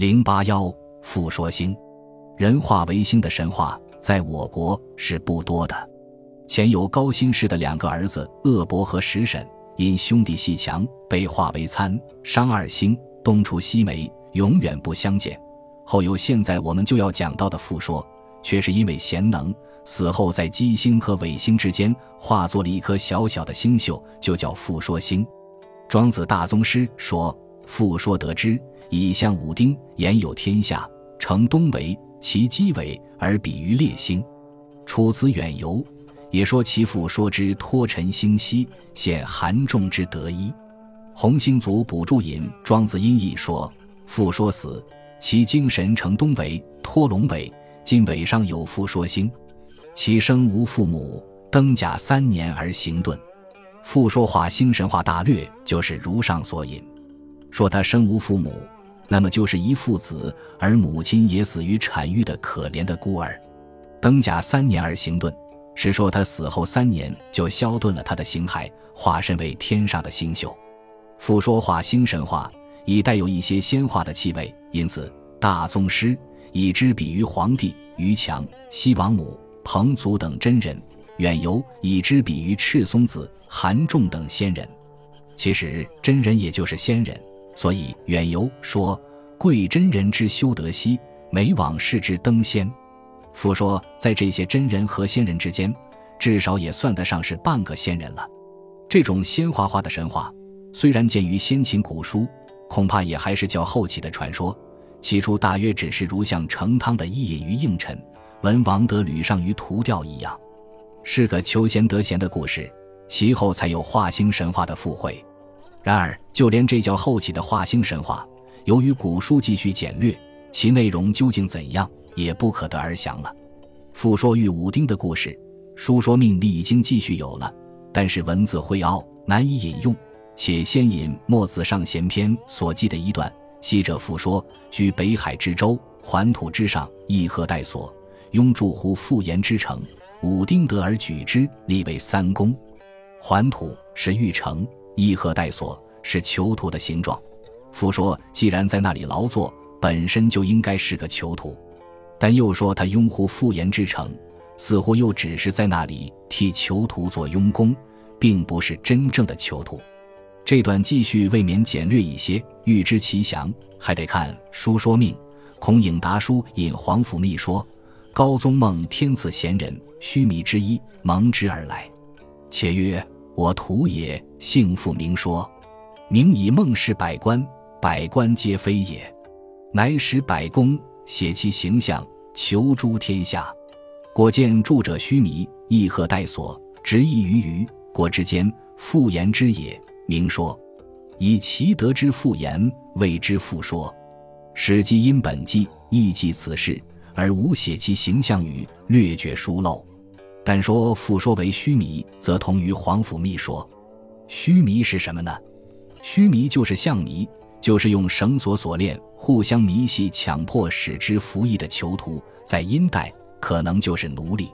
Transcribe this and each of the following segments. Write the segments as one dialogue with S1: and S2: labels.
S1: 零八幺复说星，人化为星的神话在我国是不多的。前有高辛氏的两个儿子鄂伯和石沈，因兄弟戏强，被化为参、商二星，东出西梅，永远不相见。后有现在我们就要讲到的复说，却是因为贤能，死后在基星和尾星之间化作了一颗小小的星宿，就叫复说星。庄子大宗师说：“复说得之。”以象武丁，言有天下，成东为其基为，而比于列星。楚辞远游，也说其父说之托陈星稀，显韩仲之得一。洪兴祖补注引庄子音译说：父说死，其精神成东为托龙尾，今尾上有父说星。其生无父母，登甲三年而行遁。父说话星神话大略就是如上所引，说他生无父母。那么就是一父子，而母亲也死于产育的可怜的孤儿。登甲三年而行遁，是说他死后三年就消遁了他的形骸，化身为天上的星宿。复说化星神话已带有一些仙化的气味，因此大宗师以之比喻黄帝、于强、西王母、彭祖等真人；远游以之比于赤松子、韩仲等仙人。其实真人也就是仙人。所以远游说贵真人之修德兮，每往事之登仙。复说在这些真人和仙人之间，至少也算得上是半个仙人了。这种仙花花的神话，虽然见于先秦古书，恐怕也还是较后期的传说。起初大约只是如像成汤的伊尹于应臣，文王得吕上于图钓一样，是个求贤得贤的故事。其后才有化星神话的附会。然而，就连这叫后起的化星神话，由于古书继续简略，其内容究竟怎样，也不可得而详了。复说玉武丁的故事，书说命力已经继续有了，但是文字晦奥，难以引用。且先引《墨子上贤篇》所记的一段：昔者复说，居北海之洲，环土之上，义鹤待所，拥住乎复言之城，武丁得而举之，立为三公。环土是玉城。义鹤待所是囚徒的形状。夫说，既然在那里劳作，本身就应该是个囚徒。但又说他拥护复言之城，似乎又只是在那里替囚徒做佣工，并不是真正的囚徒。这段记叙未免简略一些。欲知其详，还得看书说命。孔颖达书引皇甫谧说：“高宗梦天赐贤人须弥之一，蒙之而来。”且曰。我徒也，幸复明说，明以梦视百官，百官皆非也。乃使百公写其形象，求诸天下。果见著者须弥，亦何待所，直意于余国之间，复言之也。明说，以其德之复言，谓之复说。史记因本纪亦记此事，而无写其形象语，略觉疏漏。但说复说为须弥，则同于皇甫谧说。须弥是什么呢？须弥就是象弥，就是用绳索锁链互相迷系，强迫使之服役的囚徒。在殷代，可能就是奴隶。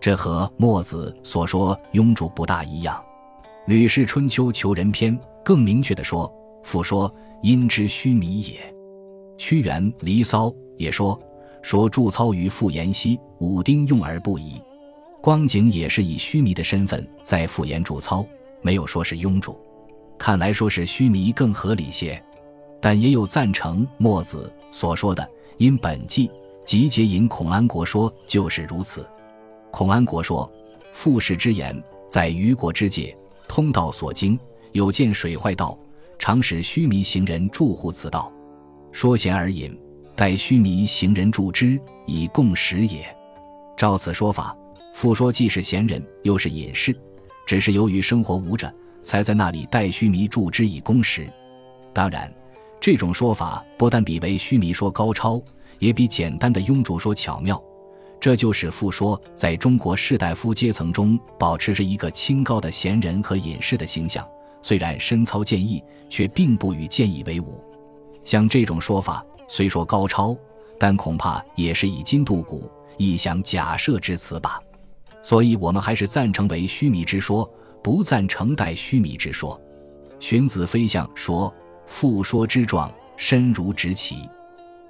S1: 这和墨子所说庸主不大一样。《吕氏春秋·求人篇》更明确地说：“复说殷之须弥也。”屈原《离骚》也说：“说祝操于傅延兮，武丁用而不疑。”光景也是以须弥的身份在傅言主操，没有说是庸主。看来说是须弥更合理些，但也有赞成墨子所说的。因本纪集结引孔安国说就是如此。孔安国说：“复氏之言，在虞国之界，通道所经，有见水坏道，常使须弥行人住户此道，说贤而隐，待须弥行人助之，以共食也。”照此说法。复说既是闲人，又是隐士，只是由于生活无着，才在那里待须弥助之以供食。当然，这种说法不但比为须弥说高超，也比简单的庸主说巧妙。这就使复说在中国士大夫阶层中保持着一个清高的贤人和隐士的形象。虽然深操剑意，却并不与剑意为伍。像这种说法虽说高超，但恐怕也是以今度古，一想假设之词吧。所以，我们还是赞成为须弥之说，不赞成代须弥之说。荀子飞象说：“复说之状，身如直其。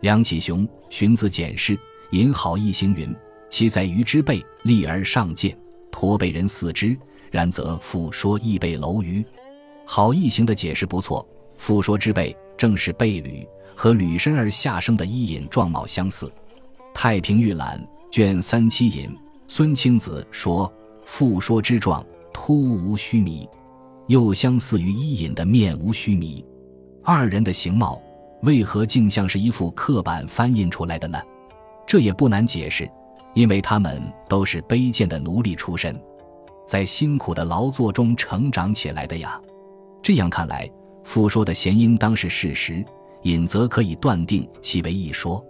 S1: 梁启雄荀子简释引好一行云：其在鱼之背，立而上剑，驼背人四之。然则复说亦背楼鱼。好一行的解释不错。复说之背正是背履，和履身而下生的伊尹状貌相似。《太平御览》卷三七引孙清子说：“复说之状突无须弥，又相似于伊尹的面无须弥。二人的形貌为何竟像是一副刻板翻印出来的呢？这也不难解释，因为他们都是卑贱的奴隶出身，在辛苦的劳作中成长起来的呀。这样看来。”复说的贤应当是事实，尹则可以断定其为一说。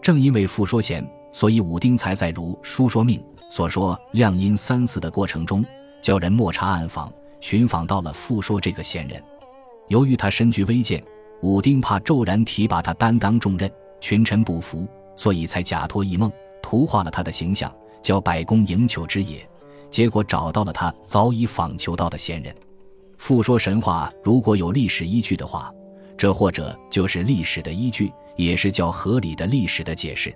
S1: 正因为复说贤，所以武丁才在如《书说命》所说亮阴三四的过程中，叫人莫查暗访，寻访到了复说这个贤人。由于他身居微贱，武丁怕骤然提拔他担当重任，群臣不服，所以才假托一梦，图画了他的形象，叫百工营求之也。结果找到了他早已访求到的贤人。复说神话如果有历史依据的话，这或者就是历史的依据，也是较合理的历史的解释。